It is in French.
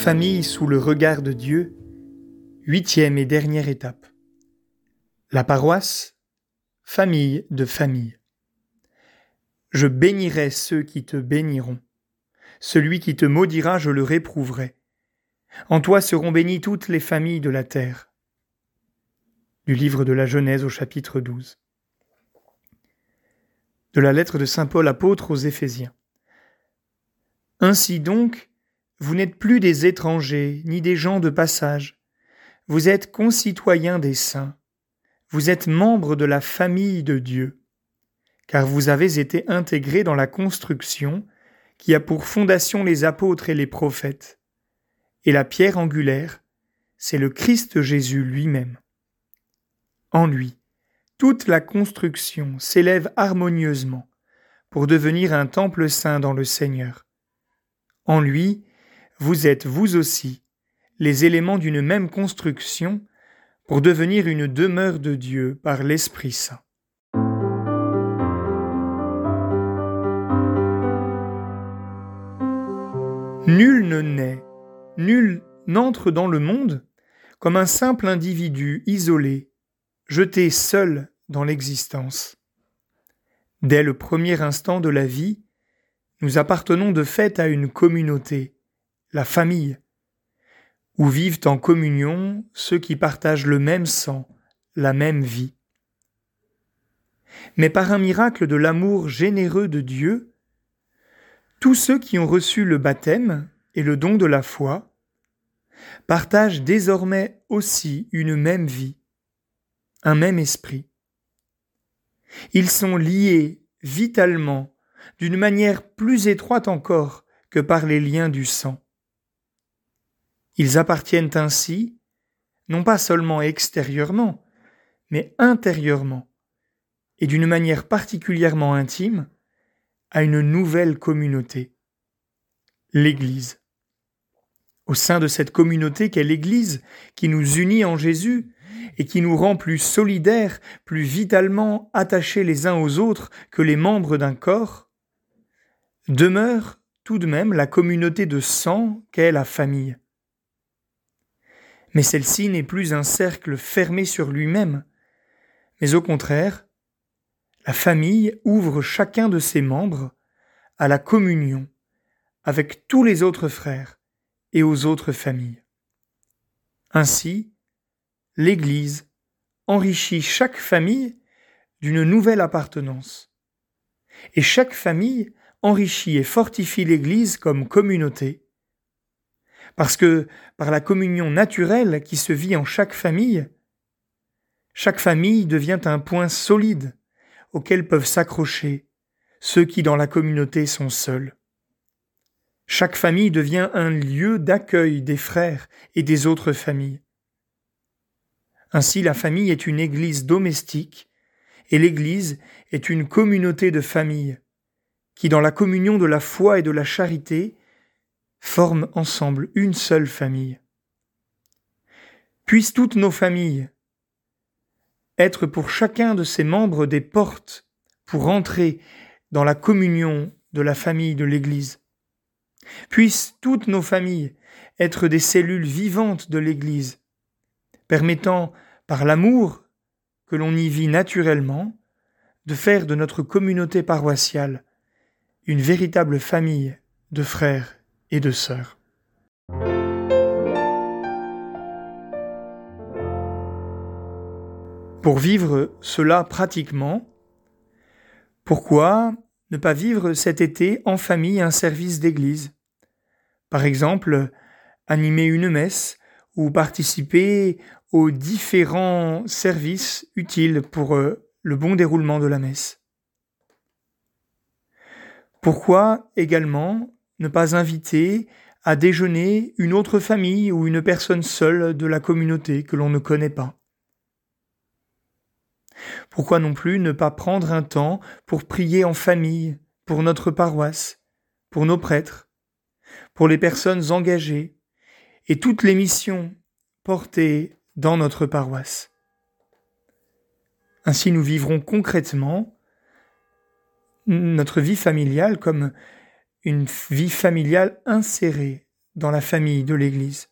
famille sous le regard de Dieu, huitième et dernière étape. La paroisse, famille de famille. Je bénirai ceux qui te béniront. Celui qui te maudira, je le réprouverai. En toi seront bénies toutes les familles de la terre. Du livre de la Genèse au chapitre 12. De la lettre de Saint Paul apôtre aux Éphésiens. Ainsi donc, vous n'êtes plus des étrangers, ni des gens de passage. Vous êtes concitoyens des saints. Vous êtes membres de la famille de Dieu, car vous avez été intégrés dans la construction qui a pour fondation les apôtres et les prophètes. Et la pierre angulaire, c'est le Christ Jésus lui-même. En lui, toute la construction s'élève harmonieusement pour devenir un temple saint dans le Seigneur. En lui, vous êtes vous aussi les éléments d'une même construction pour devenir une demeure de Dieu par l'Esprit Saint. Nul ne naît, nul n'entre dans le monde comme un simple individu isolé, jeté seul dans l'existence. Dès le premier instant de la vie, nous appartenons de fait à une communauté, la famille, où vivent en communion ceux qui partagent le même sang, la même vie. Mais par un miracle de l'amour généreux de Dieu, tous ceux qui ont reçu le baptême et le don de la foi partagent désormais aussi une même vie, un même esprit. Ils sont liés vitalement d'une manière plus étroite encore que par les liens du sang. Ils appartiennent ainsi, non pas seulement extérieurement, mais intérieurement, et d'une manière particulièrement intime, à une nouvelle communauté, l'Église. Au sein de cette communauté qu'est l'Église, qui nous unit en Jésus, et qui nous rend plus solidaires, plus vitalement attachés les uns aux autres que les membres d'un corps, demeure tout de même la communauté de sang qu'est la famille. Mais celle-ci n'est plus un cercle fermé sur lui-même, mais au contraire, la famille ouvre chacun de ses membres à la communion avec tous les autres frères et aux autres familles. Ainsi, l'Église enrichit chaque famille d'une nouvelle appartenance, et chaque famille enrichit et fortifie l'Église comme communauté, parce que par la communion naturelle qui se vit en chaque famille, chaque famille devient un point solide auquel peuvent s'accrocher ceux qui dans la communauté sont seuls. Chaque famille devient un lieu d'accueil des frères et des autres familles. Ainsi la famille est une église domestique et l'église est une communauté de familles qui dans la communion de la foi et de la charité forment ensemble une seule famille. Puissent toutes nos familles être pour chacun de ses membres des portes pour entrer dans la communion de la famille de l'Église. Puissent toutes nos familles être des cellules vivantes de l'Église, permettant, par l'amour que l'on y vit naturellement, de faire de notre communauté paroissiale une véritable famille de frères et de sœurs. Pour vivre cela pratiquement, pourquoi ne pas vivre cet été en famille un service d'église? Par exemple, animer une messe ou participer aux différents services utiles pour euh, le bon déroulement de la messe. Pourquoi également ne pas inviter à déjeuner une autre famille ou une personne seule de la communauté que l'on ne connaît pas. Pourquoi non plus ne pas prendre un temps pour prier en famille, pour notre paroisse, pour nos prêtres, pour les personnes engagées et toutes les missions portées dans notre paroisse. Ainsi nous vivrons concrètement notre vie familiale comme une vie familiale insérée dans la famille de l'Église.